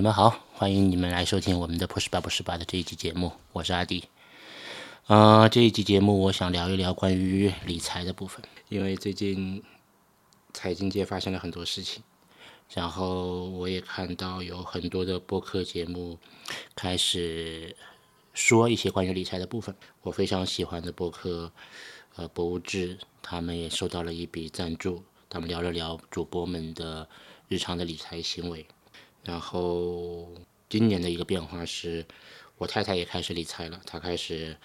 你们好，欢迎你们来收听我们的破十八不十八的这一期节目，我是阿迪。呃，这一期节目我想聊一聊关于理财的部分，因为最近财经界发生了很多事情，然后我也看到有很多的播客节目开始说一些关于理财的部分。我非常喜欢的播客，呃，博物志，他们也收到了一笔赞助，他们聊了聊主播们的日常的理财行为。然后今年的一个变化是，我太太也开始理财了。她开始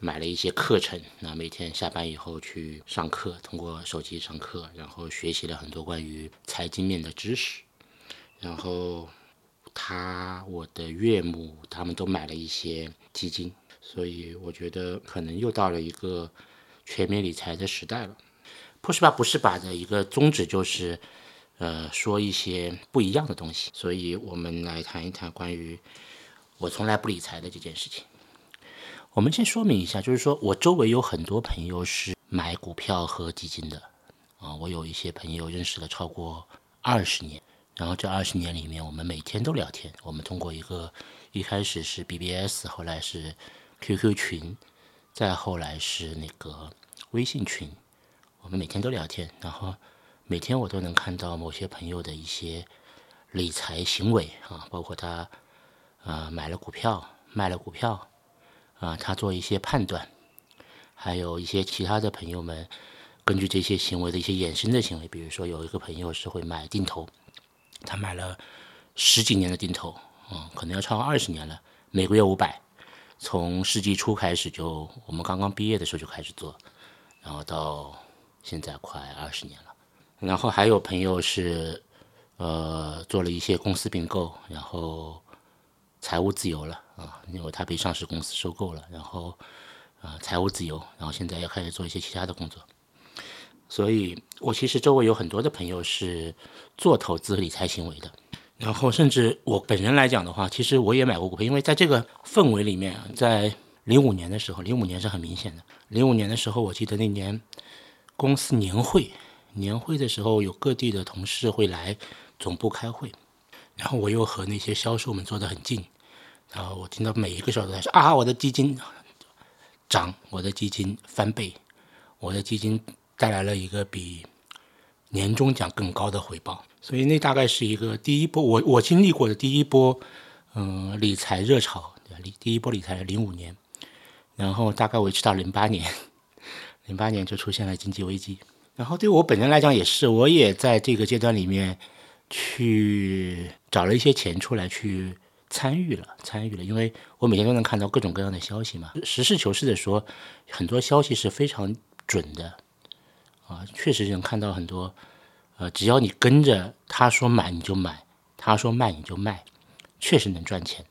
买了一些课程，那每天下班以后去上课，通过手机上课，然后学习了很多关于财经面的知识。然后他、我的岳母他们都买了一些基金，所以我觉得可能又到了一个全面理财的时代了。不是吧？不是吧？的一个宗旨就是。呃，说一些不一样的东西，所以我们来谈一谈关于我从来不理财的这件事情。我们先说明一下，就是说我周围有很多朋友是买股票和基金的啊，我有一些朋友认识了超过二十年，然后这二十年里面，我们每天都聊天。我们通过一个一开始是 BBS，后来是 QQ 群，再后来是那个微信群，我们每天都聊天，然后。每天我都能看到某些朋友的一些理财行为啊，包括他啊买了股票，卖了股票，啊他做一些判断，还有一些其他的朋友们根据这些行为的一些衍生的行为，比如说有一个朋友是会买定投，他买了十几年的定投，嗯，可能要超过二十年了，每个月五百，从世纪初开始就我们刚刚毕业的时候就开始做，然后到现在快二十年了。然后还有朋友是，呃，做了一些公司并购，然后财务自由了啊，因为他被上市公司收购了，然后啊，财务自由，然后现在要开始做一些其他的工作。所以我其实周围有很多的朋友是做投资理财行为的，然后甚至我本人来讲的话，其实我也买过股票，因为在这个氛围里面，在零五年的时候，零五年是很明显的，零五年的时候，我记得那年公司年会。年会的时候，有各地的同事会来总部开会，然后我又和那些销售们坐得很近，然后我听到每一个销售在说：“啊，我的基金涨，我的基金翻倍，我的基金带来了一个比年终奖更高的回报。”所以那大概是一个第一波，我我经历过的第一波，嗯，理财热潮，理第一波理财零五年，然后大概维持到零八年，零八年就出现了经济危机。然后对我本人来讲也是，我也在这个阶段里面去找了一些钱出来去参与了，参与了，因为我每天都能看到各种各样的消息嘛。实事求是的说，很多消息是非常准的，啊，确实能看到很多，呃，只要你跟着他说买你就买，他说卖你就卖，确实能赚钱，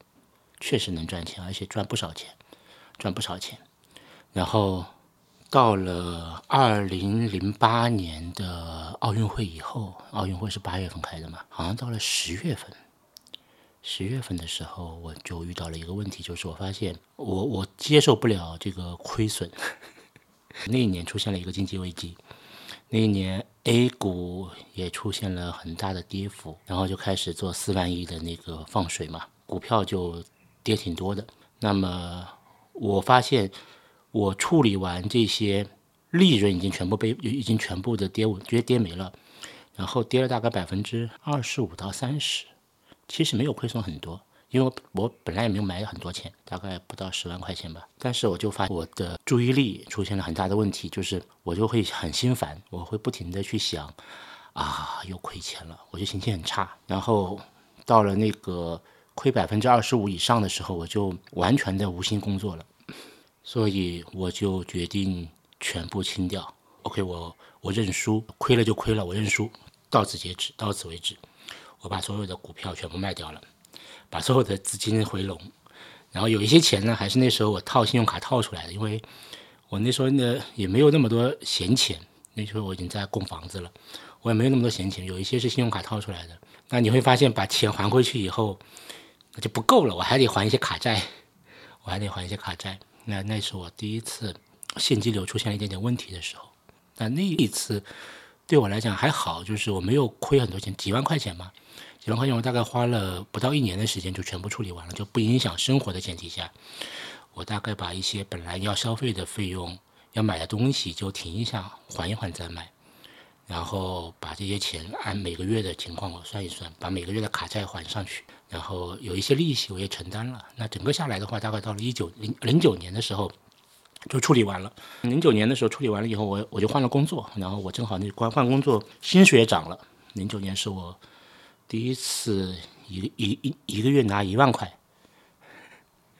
确实能赚钱，而且赚不少钱，赚不少钱，然后。到了二零零八年的奥运会以后，奥运会是八月份开的嘛？好像到了十月份，十月份的时候我就遇到了一个问题，就是我发现我我接受不了这个亏损。那一年出现了一个经济危机，那一年 A 股也出现了很大的跌幅，然后就开始做四万亿的那个放水嘛，股票就跌挺多的。那么我发现。我处理完这些利润已经全部被已经全部的跌，直接跌没了，然后跌了大概百分之二十五到三十，其实没有亏损很多，因为我本来也没有买很多钱，大概不到十万块钱吧。但是我就发现我的注意力出现了很大的问题，就是我就会很心烦，我会不停的去想，啊，又亏钱了，我就心情很差。然后到了那个亏百分之二十五以上的时候，我就完全的无心工作了。所以我就决定全部清掉。OK，我我认输，亏了就亏了，我认输，到此截止，到此为止。我把所有的股票全部卖掉了，把所有的资金回笼，然后有一些钱呢，还是那时候我套信用卡套出来的，因为我那时候呢也没有那么多闲钱，那时候我已经在供房子了，我也没有那么多闲钱，有一些是信用卡套出来的。那你会发现，把钱还回去以后，那就不够了，我还得还一些卡债，我还得还一些卡债。那那是我第一次现金流出现了一点点问题的时候，那那一次对我来讲还好，就是我没有亏很多钱，几万块钱嘛，几万块钱我大概花了不到一年的时间就全部处理完了，就不影响生活的前提下，我大概把一些本来要消费的费用、要买的东西就停一下，缓一缓再买。然后把这些钱按每个月的情况我算一算，把每个月的卡债还上去，然后有一些利息我也承担了。那整个下来的话，大概到了一九零零九年的时候就处理完了。零九年的时候处理完了以后，我我就换了工作，然后我正好那关换工作，薪水也涨了。零九年是我第一次一个一一一个月拿一万块，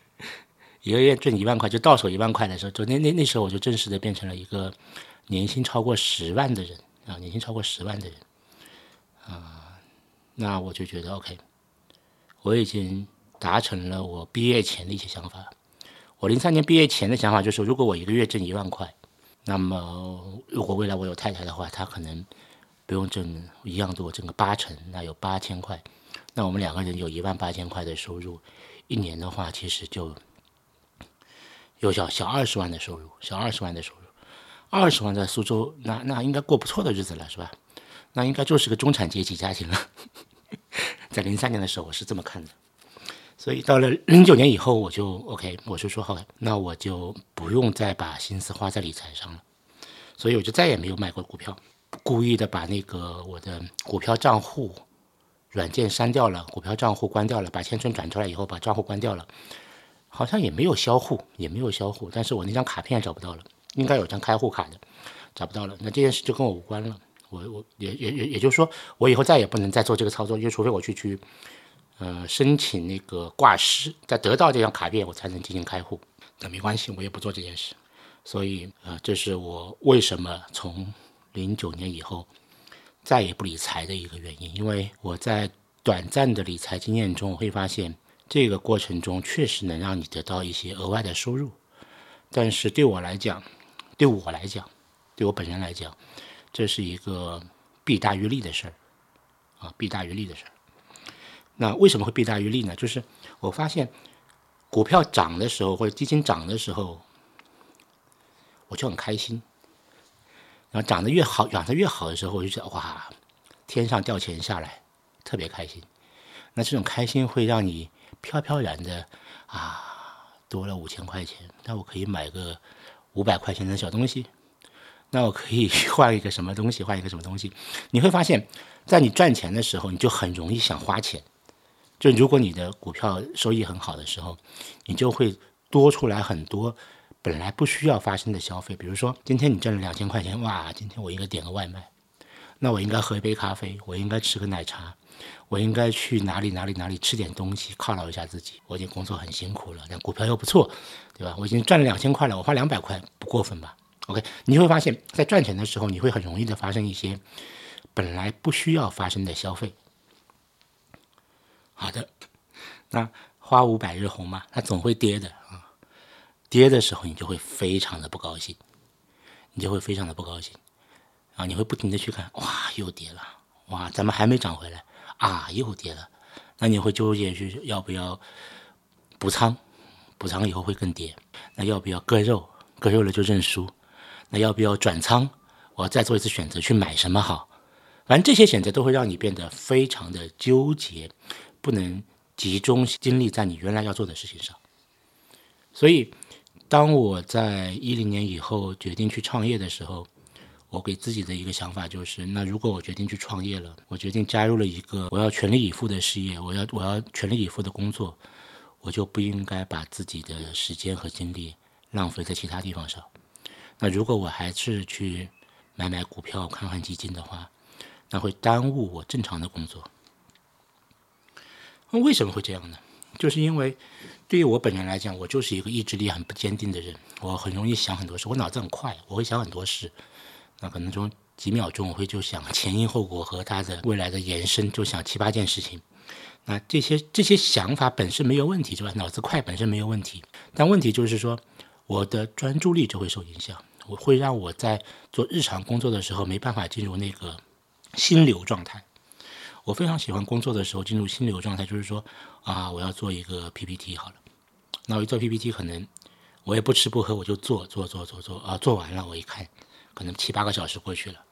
一个月挣一万块，就到手一万块的时候，就那那那时候我就正式的变成了一个年薪超过十万的人。啊，年薪超过十万的人，啊，那我就觉得 OK，我已经达成了我毕业前的一些想法。我零三年毕业前的想法就是，如果我一个月挣一万块，那么如果未来我有太太的话，她可能不用挣一样多，挣个八成，那有八千块，那我们两个人有一万八千块的收入，一年的话其实就有小小二十万的收入，小二十万的收入。二十万在苏州，那那应该过不错的日子了，是吧？那应该就是个中产阶级家庭了。在零三年的时候，我是这么看的。所以到了零九年以后，我就 OK，我就说好，那我就不用再把心思花在理财上了。所以我就再也没有买过股票，故意的把那个我的股票账户软件删掉了，股票账户关掉了，把钱存转出来以后，把账户关掉了，好像也没有销户，也没有销户，但是我那张卡片找不到了。应该有张开户卡的，找不到了。那这件事就跟我无关了。我我也也也也就是说，我以后再也不能再做这个操作，因为除非我去去，呃，申请那个挂失，再得到这张卡片，我才能进行开户。那没关系，我也不做这件事。所以，呃，这是我为什么从零九年以后再也不理财的一个原因。因为我在短暂的理财经验中，我会发现这个过程中确实能让你得到一些额外的收入，但是对我来讲，对我来讲，对我本人来讲，这是一个弊大于利的事儿，啊，弊大于利的事儿。那为什么会弊大于利呢？就是我发现股票涨的时候或者基金涨的时候，我就很开心。然后涨得越好，涨得越好的时候，我就觉得哇，天上掉钱下来，特别开心。那这种开心会让你飘飘然的啊，多了五千块钱，那我可以买个。五百块钱的小东西，那我可以 换一个什么东西？换一个什么东西？你会发现，在你赚钱的时候，你就很容易想花钱。就如果你的股票收益很好的时候，你就会多出来很多本来不需要发生的消费。比如说，今天你挣了两千块钱，哇，今天我应该点个外卖，那我应该喝一杯咖啡，我应该吃个奶茶。我应该去哪里哪里哪里吃点东西犒劳一下自己。我已经工作很辛苦了，但股票又不错，对吧？我已经赚了两千块了，我花两百块不过分吧？OK，你会发现在赚钱的时候，你会很容易的发生一些本来不需要发生的消费。好的，那花无百日红嘛，它总会跌的啊。跌的时候，你就会非常的不高兴，你就会非常的不高兴啊！你会不停的去看，哇，又跌了，哇，咱们还没涨回来。啊，又跌了，那你会纠结去要不要补仓？补仓以后会更跌。那要不要割肉？割肉了就认输。那要不要转仓？我再做一次选择，去买什么好？反正这些选择都会让你变得非常的纠结，不能集中精力在你原来要做的事情上。所以，当我在一零年以后决定去创业的时候。我给自己的一个想法就是，那如果我决定去创业了，我决定加入了一个我要全力以赴的事业，我要我要全力以赴的工作，我就不应该把自己的时间和精力浪费在其他地方上。那如果我还是去买买股票、看看基金的话，那会耽误我正常的工作。那为什么会这样呢？就是因为对于我本人来讲，我就是一个意志力很不坚定的人，我很容易想很多事，我脑子很快，我会想很多事。那可能从几秒钟，我会就想前因后果和它的未来的延伸，就想七八件事情。那这些这些想法本身没有问题，是吧？脑子快本身没有问题，但问题就是说，我的专注力就会受影响，我会让我在做日常工作的时候没办法进入那个心流状态。我非常喜欢工作的时候进入心流状态，就是说啊，我要做一个 PPT 好了，那我一做 PPT，可能我也不吃不喝，我就做做做做做啊，做完了我一看。可能七八个小时过去了，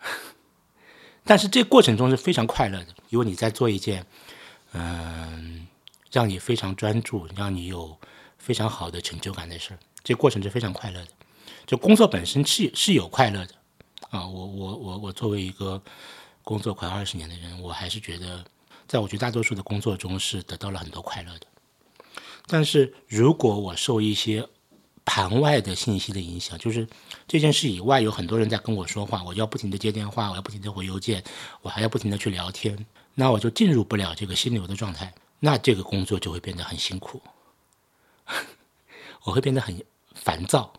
但是这过程中是非常快乐的，因为你在做一件，嗯，让你非常专注，让你有非常好的成就感的事儿。这过程是非常快乐的，就工作本身是是有快乐的啊。我我我我作为一个工作快二十年的人，我还是觉得，在我绝大多数的工作中是得到了很多快乐的。但是如果我受一些盘外的信息的影响，就是这件事以外有很多人在跟我说话，我要不停的接电话，我要不停的回邮件，我还要不停的去聊天，那我就进入不了这个心流的状态，那这个工作就会变得很辛苦，我会变得很烦躁。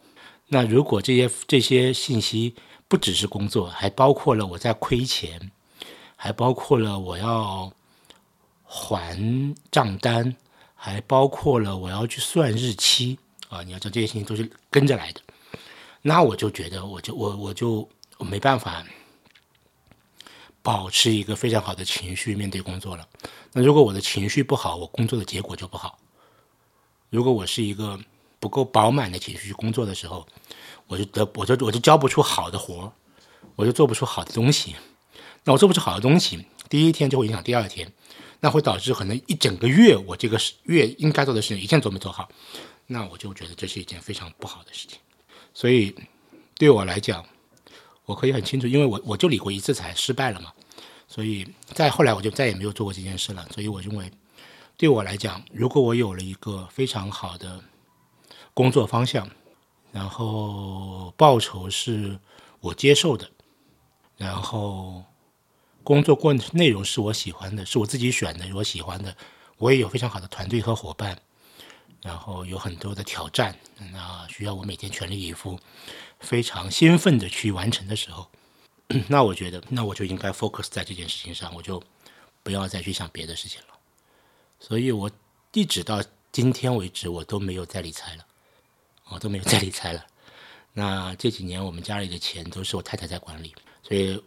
那如果这些这些信息不只是工作，还包括了我在亏钱，还包括了我要还账单，还包括了我要去算日期。啊，你要知道这些事情都是跟着来的，那我就觉得，我就我我就没办法保持一个非常好的情绪面对工作了。那如果我的情绪不好，我工作的结果就不好。如果我是一个不够饱满的情绪工作的时候，我就得我就我就交不出好的活我就做不出好的东西。那我做不出好的东西，第一天就会影响第二天，那会导致可能一整个月我这个月应该做的事情一件都没做好。那我就觉得这是一件非常不好的事情，所以对我来讲，我可以很清楚，因为我我就理过一次财失败了嘛，所以再后来我就再也没有做过这件事了。所以我认为，对我来讲，如果我有了一个非常好的工作方向，然后报酬是我接受的，然后工作过内容是我喜欢的，是我自己选的，我喜欢的，我也有非常好的团队和伙伴。然后有很多的挑战，那需要我每天全力以赴，非常兴奋的去完成的时候，那我觉得，那我就应该 focus 在这件事情上，我就不要再去想别的事情了。所以我一直到今天为止，我都没有再理财了，我都没有再理财了。那这几年我们家里的钱都是我太太在管理，所以，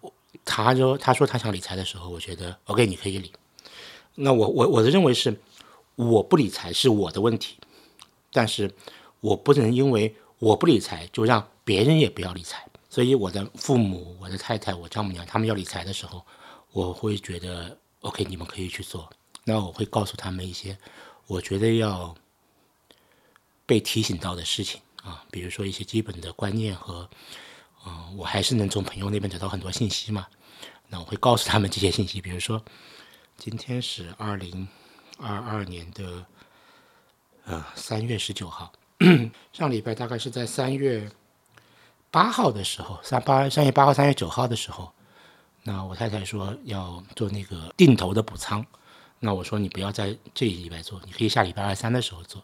我他说他说他想理财的时候，我觉得 OK，你可以理。那我我我的认为是。我不理财是我的问题，但是我不能因为我不理财就让别人也不要理财。所以我的父母、我的太太、我丈母娘他们要理财的时候，我会觉得 OK，你们可以去做。那我会告诉他们一些我觉得要被提醒到的事情啊，比如说一些基本的观念和嗯，我还是能从朋友那边得到很多信息嘛。那我会告诉他们这些信息，比如说今天是二零。二二年的呃三月十九号，上礼拜大概是在三月八号的时候，三八三月八号、三月九号的时候，那我太太说要做那个定投的补仓，那我说你不要在这一礼拜做，你可以下礼拜二三的时候做，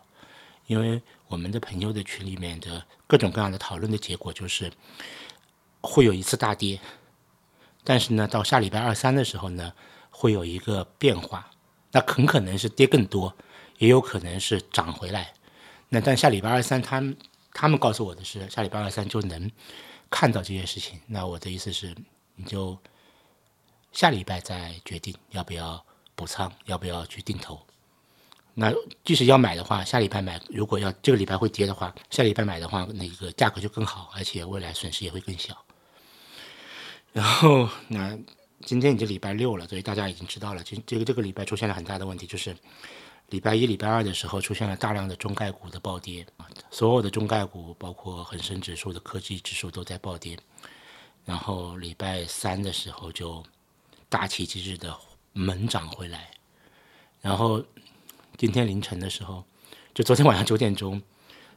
因为我们的朋友的群里面的各种各样的讨论的结果就是会有一次大跌，但是呢，到下礼拜二三的时候呢，会有一个变化。那很可能是跌更多，也有可能是涨回来。那但下礼拜二三，他们他们告诉我的是，下礼拜二三就能看到这些事情。那我的意思是，你就下礼拜再决定要不要补仓，要不要去定投。那即使要买的话，下礼拜买，如果要这个礼拜会跌的话，下礼拜买的话，那个价格就更好，而且未来损失也会更小。然后那。今天已经礼拜六了，所以大家已经知道了。今这个这个礼拜出现了很大的问题，就是礼拜一、礼拜二的时候出现了大量的中概股的暴跌啊，所有的中概股，包括恒生指数的科技指数都在暴跌。然后礼拜三的时候就大奇迹日的猛涨回来。然后今天凌晨的时候，就昨天晚上九点钟，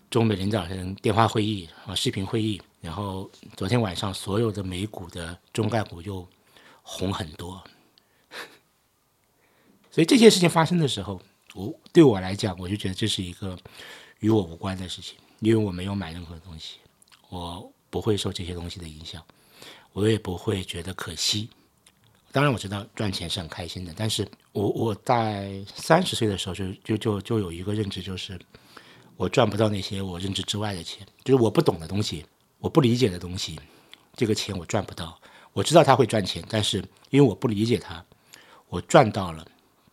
中美领导人电话会议啊，视频会议。然后昨天晚上所有的美股的中概股又。红很多，所以这些事情发生的时候，我对我来讲，我就觉得这是一个与我无关的事情，因为我没有买任何东西，我不会受这些东西的影响，我也不会觉得可惜。当然我知道赚钱是很开心的，但是我我在三十岁的时候就就就就有一个认知，就是我赚不到那些我认知之外的钱，就是我不懂的东西，我不理解的东西，这个钱我赚不到。我知道他会赚钱，但是因为我不理解他，我赚到了，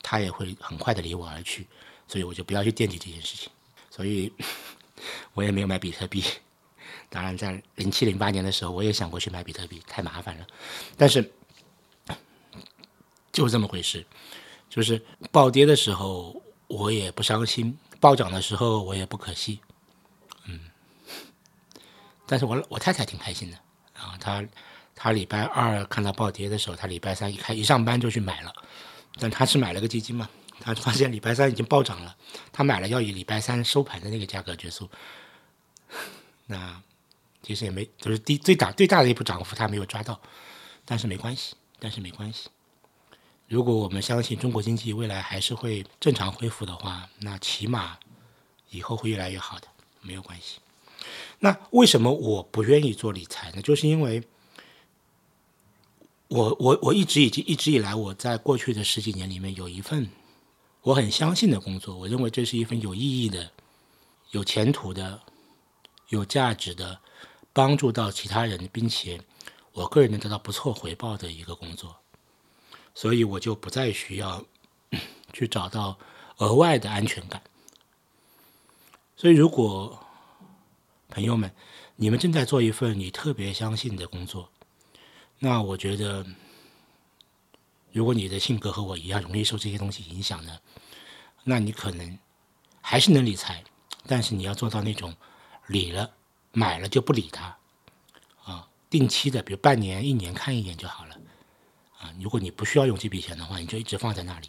他也会很快的离我而去，所以我就不要去惦记这件事情。所以，我也没有买比特币。当然，在零七零八年的时候，我也想过去买比特币，太麻烦了。但是，就这么回事。就是暴跌的时候我也不伤心，暴涨的时候我也不可惜。嗯，但是我我太太挺开心的啊，她他礼拜二看到暴跌的时候，他礼拜三一开一上班就去买了，但他是买了个基金嘛，他发现礼拜三已经暴涨了，他买了要以礼拜三收盘的那个价格结束。那其实也没，就是第最大最大的一步涨幅，他没有抓到，但是没关系，但是没关系。如果我们相信中国经济未来还是会正常恢复的话，那起码以后会越来越好的，没有关系。那为什么我不愿意做理财呢？就是因为，我我我一直已经一直以来我在过去的十几年里面有一份我很相信的工作，我认为这是一份有意义的、有前途的。有价值的，帮助到其他人，并且我个人能得到不错回报的一个工作，所以我就不再需要 去找到额外的安全感。所以，如果朋友们，你们正在做一份你特别相信的工作，那我觉得，如果你的性格和我一样容易受这些东西影响呢，那你可能还是能理财，但是你要做到那种。理了，买了就不理它，啊，定期的，比如半年、一年看一眼就好了，啊，如果你不需要用这笔钱的话，你就一直放在那里，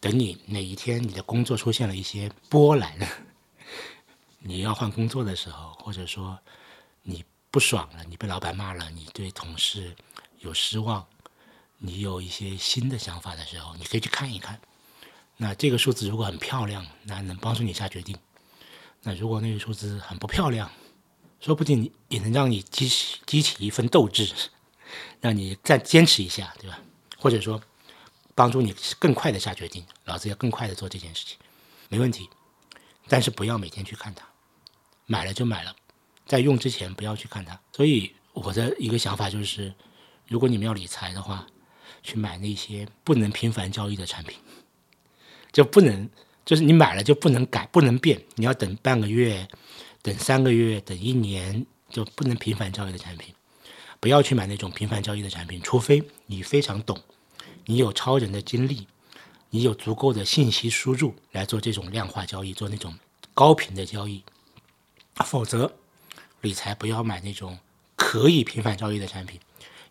等你哪一天你的工作出现了一些波澜，你要换工作的时候，或者说你不爽了，你被老板骂了，你对同事有失望，你有一些新的想法的时候，你可以去看一看，那这个数字如果很漂亮，那能帮助你下决定。那如果那个数字很不漂亮，说不定也能让你激起激起一份斗志，让你再坚持一下，对吧？或者说帮助你更快的下决定，老子要更快的做这件事情，没问题。但是不要每天去看它，买了就买了，在用之前不要去看它。所以我的一个想法就是，如果你们要理财的话，去买那些不能频繁交易的产品，就不能。就是你买了就不能改，不能变，你要等半个月，等三个月，等一年，就不能频繁交易的产品，不要去买那种频繁交易的产品，除非你非常懂，你有超人的精力，你有足够的信息输入来做这种量化交易，做那种高频的交易，否则理财不要买那种可以频繁交易的产品，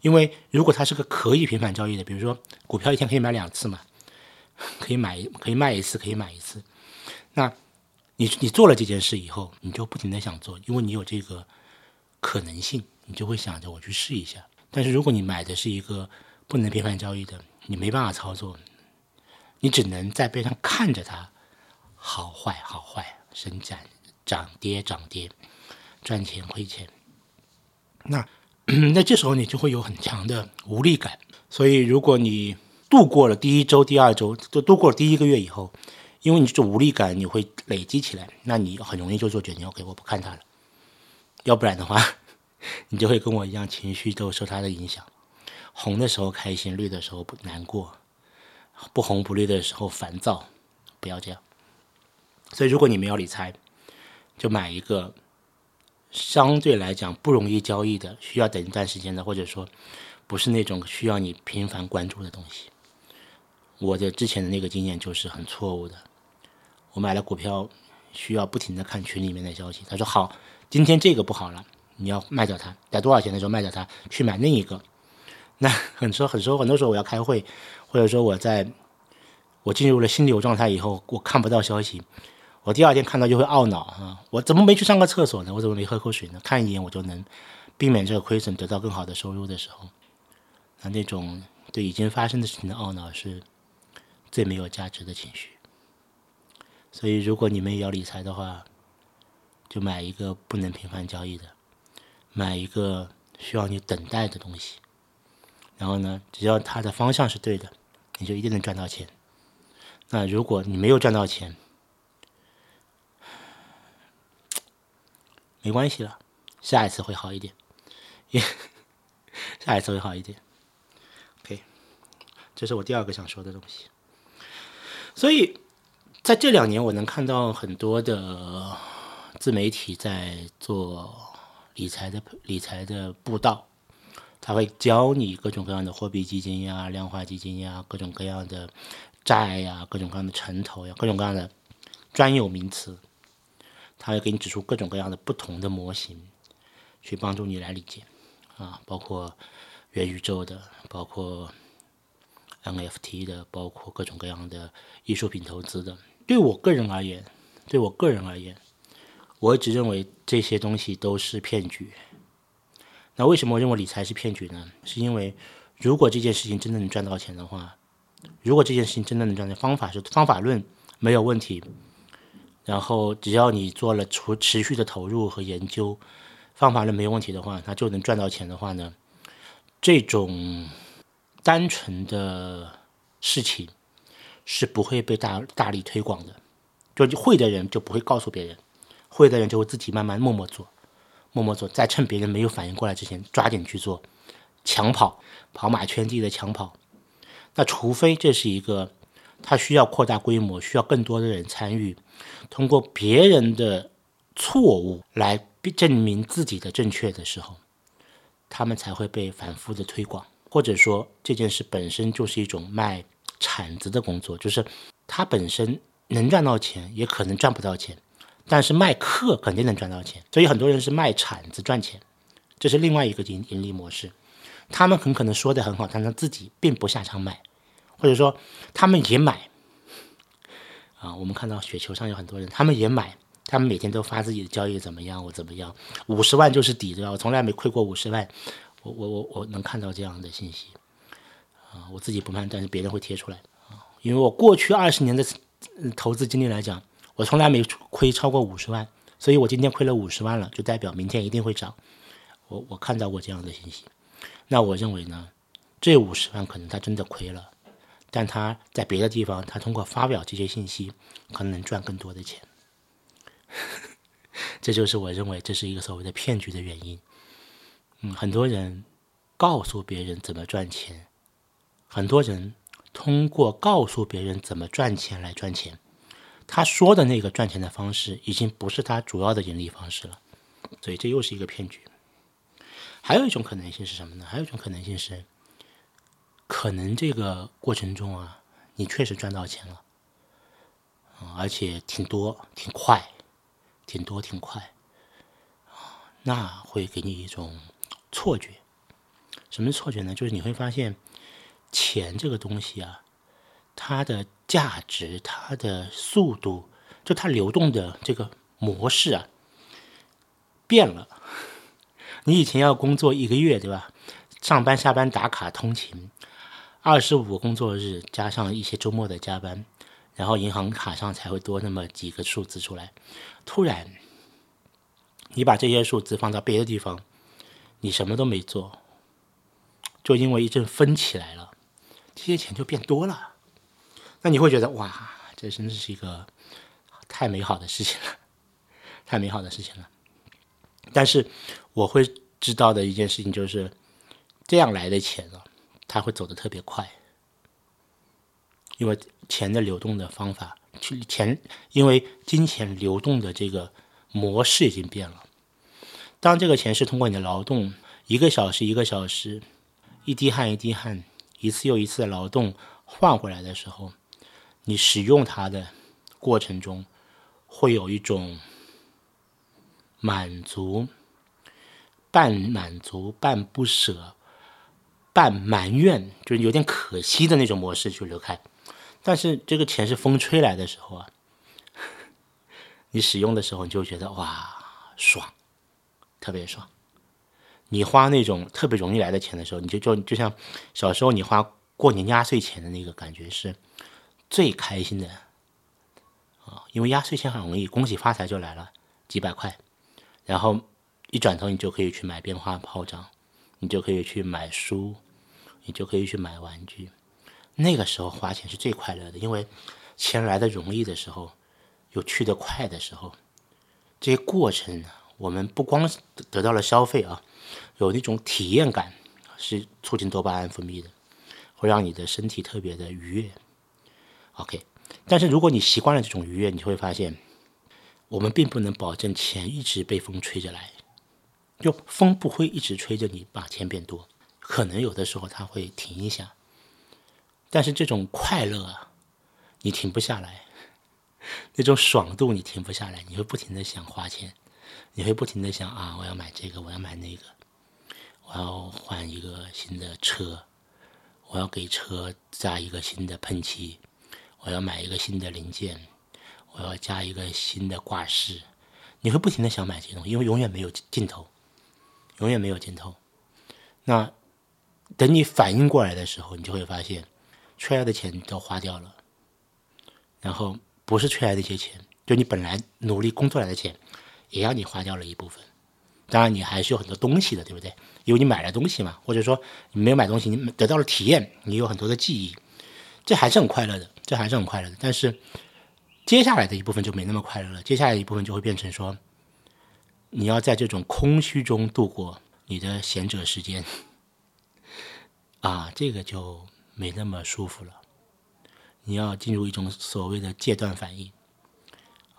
因为如果它是个可以频繁交易的，比如说股票一天可以买两次嘛。可以买，可以卖一次，可以买一次。那，你你做了这件事以后，你就不停的想做，因为你有这个可能性，你就会想着我去试一下。但是如果你买的是一个不能频繁交易的，你没办法操作，你只能在边上看着它好坏好坏，升涨涨跌涨跌，赚钱亏钱。那 那这时候你就会有很强的无力感。所以如果你度过了第一周、第二周，都度过了第一个月以后，因为你这种无力感你会累积起来，那你很容易就做决定，OK，我不看它了。要不然的话，你就会跟我一样，情绪都受它的影响。红的时候开心，绿的时候不难过，不红不绿的时候烦躁，不要这样。所以，如果你们要理财，就买一个相对来讲不容易交易的，需要等一段时间的，或者说不是那种需要你频繁关注的东西。我的之前的那个经验就是很错误的。我买了股票，需要不停的看群里面的消息。他说好，今天这个不好了，你要卖掉它，在多少钱的时候卖掉它，去买另一个。那很说很说很多时候我要开会，或者说我在我进入了心流状态以后，我看不到消息，我第二天看到就会懊恼啊！我怎么没去上个厕所呢？我怎么没喝口水呢？看一眼我就能避免这个亏损，得到更好的收入的时候，那那种对已经发生的事情的懊恼是。最没有价值的情绪，所以如果你们也要理财的话，就买一个不能频繁交易的，买一个需要你等待的东西。然后呢，只要它的方向是对的，你就一定能赚到钱。那如果你没有赚到钱，没关系了，下一次会好一点，也下一次会好一点。OK，这是我第二个想说的东西。所以，在这两年，我能看到很多的自媒体在做理财的理财的布道，他他会教你各种各样的货币基金呀、量化基金呀、各种各样的债呀、各种各样的城投呀、各种各样的专有名词，他会给你指出各种各样的不同的模型，去帮助你来理解啊，包括元宇宙的，包括 NFT 的，包括各种各样的艺术品投资的。对我个人而言，对我个人而言，我一直认为这些东西都是骗局。那为什么我认为理财是骗局呢？是因为如果这件事情真的能赚到钱的话，如果这件事情真的能赚钱，方法是方法论没有问题，然后只要你做了持持续的投入和研究，方法论没问题的话，它就能赚到钱的话呢，这种单纯的事情是不会被大大力推广的，就会的人就不会告诉别人，会的人就会自己慢慢默默做。默默做，在趁别人没有反应过来之前，抓紧去做，抢跑，跑马圈地的抢跑。那除非这是一个，他需要扩大规模，需要更多的人参与，通过别人的错误来证明自己的正确的时候，他们才会被反复的推广。或者说，这件事本身就是一种卖铲子的工作，就是它本身能赚到钱，也可能赚不到钱。但是卖课肯定能赚到钱，所以很多人是卖铲子赚钱，这是另外一个盈盈利模式。他们很可能说的很好，但他自己并不擅长卖，或者说他们也买。啊，我们看到雪球上有很多人，他们也买，他们每天都发自己的交易怎么样，我怎么样，五十万就是底，对吧？我从来没亏过五十万，我我我我能看到这样的信息。啊，我自己不卖，但是别人会贴出来啊，因为我过去二十年的投资经历来讲。我从来没亏超过五十万，所以我今天亏了五十万了，就代表明天一定会涨。我我看到过这样的信息，那我认为呢，这五十万可能他真的亏了，但他在别的地方，他通过发表这些信息，可能能赚更多的钱。这就是我认为这是一个所谓的骗局的原因。嗯，很多人告诉别人怎么赚钱，很多人通过告诉别人怎么赚钱来赚钱。他说的那个赚钱的方式已经不是他主要的盈利方式了，所以这又是一个骗局。还有一种可能性是什么呢？还有一种可能性是，可能这个过程中啊，你确实赚到钱了，啊，而且挺多、挺快、挺多、挺快，那会给你一种错觉。什么错觉呢？就是你会发现，钱这个东西啊。它的价值，它的速度，就它流动的这个模式啊，变了。你以前要工作一个月，对吧？上班、下班、打卡、通勤，二十五个工作日加上一些周末的加班，然后银行卡上才会多那么几个数字出来。突然，你把这些数字放到别的地方，你什么都没做，就因为一阵风起来了，这些钱就变多了。那你会觉得哇，这真的是一个太美好的事情了，太美好的事情了。但是我会知道的一件事情就是，这样来的钱啊，它会走得特别快，因为钱的流动的方法，去钱因为金钱流动的这个模式已经变了。当这个钱是通过你的劳动，一个小时一个小时，一滴汗一滴汗，一次又一次的劳动换回来的时候。你使用它的过程中，会有一种满足、半满足、半不舍、半埋怨，就是有点可惜的那种模式去流开。但是这个钱是风吹来的时候啊，你使用的时候你就觉得哇爽，特别爽。你花那种特别容易来的钱的时候，你就就就像小时候你花过年压岁钱的那个感觉是。最开心的啊，因为压岁钱很容易，恭喜发财就来了，几百块，然后一转头你就可以去买鞭花炮仗，你就可以去买书，你就可以去买玩具。那个时候花钱是最快乐的，因为钱来的容易的时候，有去的快的时候，这些过程我们不光得到了消费啊，有那种体验感，是促进多巴胺分泌的，会让你的身体特别的愉悦。OK，但是如果你习惯了这种愉悦，你就会发现，我们并不能保证钱一直被风吹着来，就风不会一直吹着你把钱变多，可能有的时候它会停一下，但是这种快乐啊，你停不下来，那种爽度你停不下来，你会不停的想花钱，你会不停的想啊，我要买这个，我要买那个，我要换一个新的车，我要给车加一个新的喷漆，我要买一个新的零件，我要加一个新的挂饰，你会不停的想买这些东西，因为永远没有尽头，永远没有尽头，那。等你反应过来的时候，你就会发现，缺来的钱都花掉了，然后不是缺来的一些钱，就你本来努力工作来的钱，也让你花掉了一部分。当然，你还是有很多东西的，对不对？因为你买了东西嘛，或者说你没有买东西，你得到了体验，你有很多的记忆，这还是很快乐的，这还是很快乐的。但是接下来的一部分就没那么快乐了，接下来一部分就会变成说，你要在这种空虚中度过你的闲者时间。啊，这个就没那么舒服了。你要进入一种所谓的戒断反应，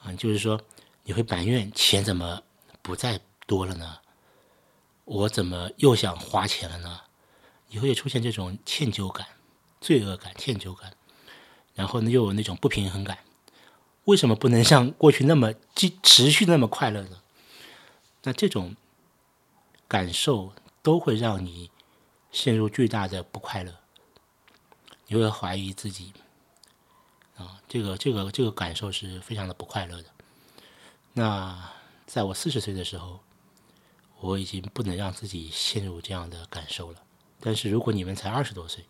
啊，就是说你会埋怨钱怎么不再多了呢？我怎么又想花钱了呢？你会出现这种歉疚感、罪恶感、歉疚感，然后呢又有那种不平衡感。为什么不能像过去那么继持续那么快乐呢？那这种感受都会让你。陷入巨大的不快乐，你会怀疑自己，啊，这个这个这个感受是非常的不快乐的。那在我四十岁的时候，我已经不能让自己陷入这样的感受了。但是如果你们才二十多岁，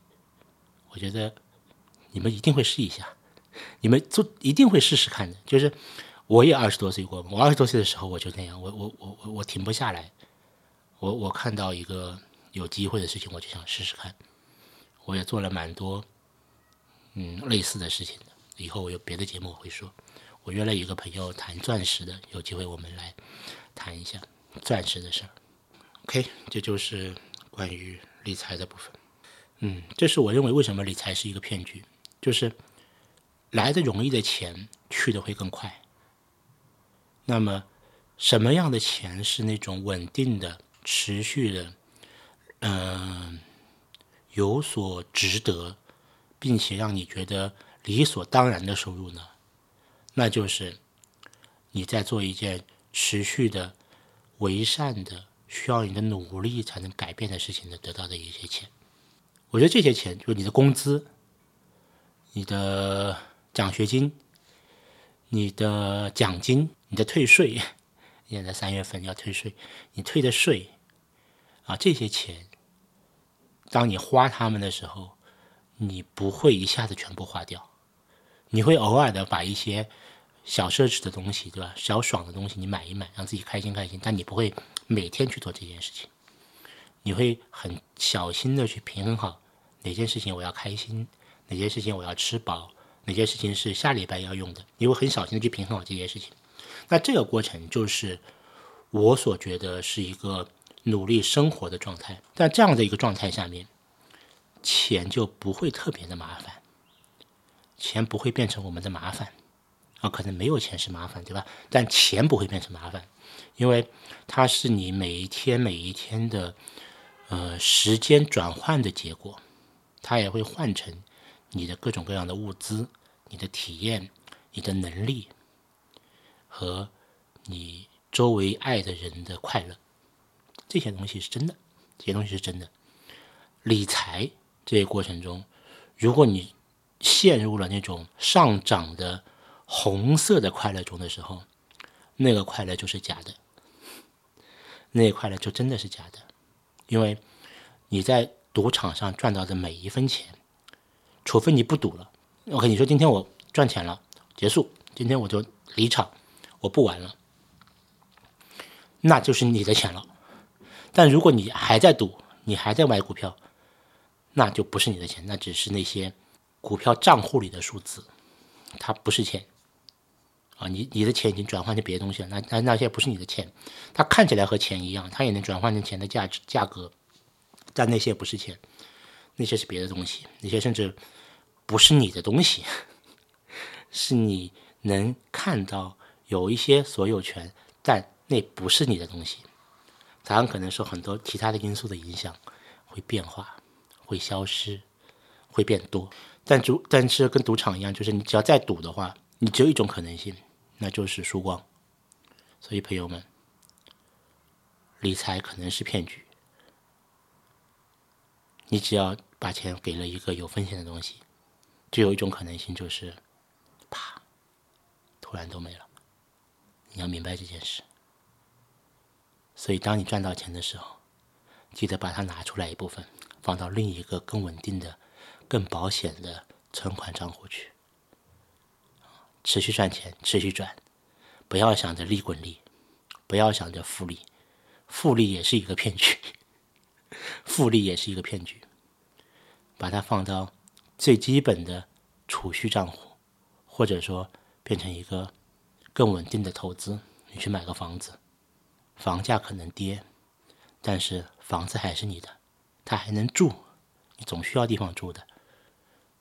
我觉得你们一定会试一下，你们做一定会试试看的。就是我也二十多岁过，我二十多岁的时候我就那样，我我我我我停不下来，我我看到一个。有机会的事情，我就想试试看。我也做了蛮多，嗯，类似的事情的。以后我有别的节目我会说。我约了一个朋友谈钻石的，有机会我们来谈一下钻石的事儿。OK，这就是关于理财的部分。嗯，这是我认为为什么理财是一个骗局，就是来的容易的钱去的会更快。那么，什么样的钱是那种稳定的、持续的？嗯，有所值得，并且让你觉得理所当然的收入呢？那就是你在做一件持续的、为善的、需要你的努力才能改变的事情的得到的一些钱。我觉得这些钱，就是你的工资、你的奖学金、你的奖金、你的退税，现在三月份要退税，你退的税啊，这些钱。当你花他们的时候，你不会一下子全部花掉，你会偶尔的把一些小奢侈的东西，对吧？小爽的东西你买一买，让自己开心开心。但你不会每天去做这件事情，你会很小心的去平衡好哪件事情我要开心，哪件事情我要吃饱，哪件事情是下礼拜要用的，你会很小心的去平衡好这件事情。那这个过程就是我所觉得是一个。努力生活的状态，但这样的一个状态下面，钱就不会特别的麻烦，钱不会变成我们的麻烦啊，可能没有钱是麻烦，对吧？但钱不会变成麻烦，因为它是你每一天每一天的呃时间转换的结果，它也会换成你的各种各样的物资、你的体验、你的能力和你周围爱的人的快乐。这些东西是真的，这些东西是真的。理财这些过程中，如果你陷入了那种上涨的红色的快乐中的时候，那个快乐就是假的，那个快乐就真的是假的。因为你在赌场上赚到的每一分钱，除非你不赌了，OK，你说今天我赚钱了，结束，今天我就离场，我不玩了，那就是你的钱了。但如果你还在赌，你还在买股票，那就不是你的钱，那只是那些股票账户里的数字，它不是钱啊！你你的钱已经转换成别的东西了，那那那些不是你的钱，它看起来和钱一样，它也能转换成钱的价值价格，但那些不是钱，那些是别的东西，那些甚至不是你的东西，是你能看到有一些所有权，但那不是你的东西。它很可能受很多其他的因素的影响，会变化，会消失，会变多。但赌，但是跟赌场一样，就是你只要再赌的话，你只有一种可能性，那就是输光。所以，朋友们，理财可能是骗局。你只要把钱给了一个有风险的东西，就有一种可能性，就是啪，突然都没了。你要明白这件事。所以，当你赚到钱的时候，记得把它拿出来一部分，放到另一个更稳定的、更保险的存款账户去，持续赚钱，持续赚。不要想着利滚利，不要想着复利，复利也是一个骗局，复利也是一个骗局。把它放到最基本的储蓄账户，或者说变成一个更稳定的投资。你去买个房子，房价可能跌，但是房子还是你的，它还能住，你总需要地方住的，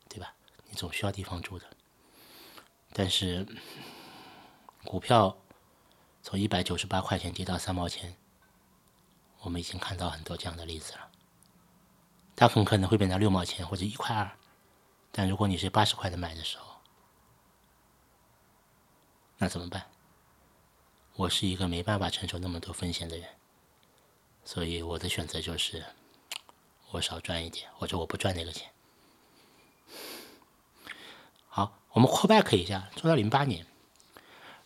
对吧？你总需要地方住的，但是。股票从一百九十八块钱跌到三毛钱，我们已经看到很多这样的例子了。它很可能会变成六毛钱或者一块二，但如果你是八十块的买的时候，那怎么办？我是一个没办法承受那么多风险的人，所以我的选择就是我少赚一点，或者我不赚那个钱。好，我们 call back 一下，说到零八年。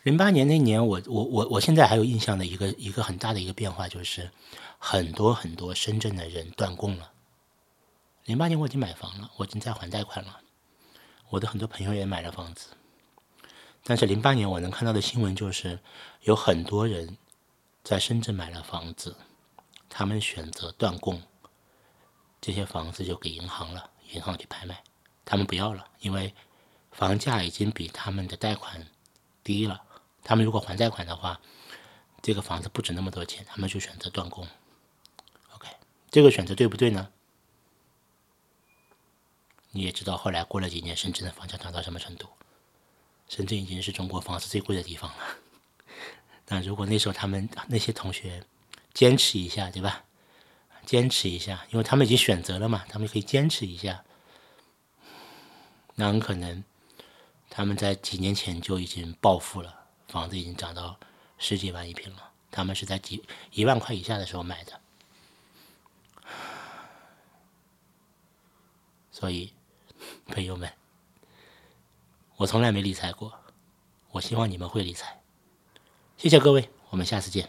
零八年那年，我我我我现在还有印象的一个一个很大的一个变化，就是很多很多深圳的人断供了。零八年我已经买房了，我已经在还贷款了，我的很多朋友也买了房子。但是零八年我能看到的新闻就是，有很多人在深圳买了房子，他们选择断供，这些房子就给银行了，银行去拍卖，他们不要了，因为房价已经比他们的贷款低了。他们如果还贷款的话，这个房子不值那么多钱，他们就选择断供。OK，这个选择对不对呢？你也知道，后来过了几年，深圳的房价涨到什么程度？深圳已经是中国房子最贵的地方了。但如果那时候他们那些同学坚持一下，对吧？坚持一下，因为他们已经选择了嘛，他们可以坚持一下。那很可能他们在几年前就已经暴富了。房子已经涨到十几万一平了，他们是在几一万块以下的时候买的，所以朋友们，我从来没理财过，我希望你们会理财。谢谢各位，我们下次见。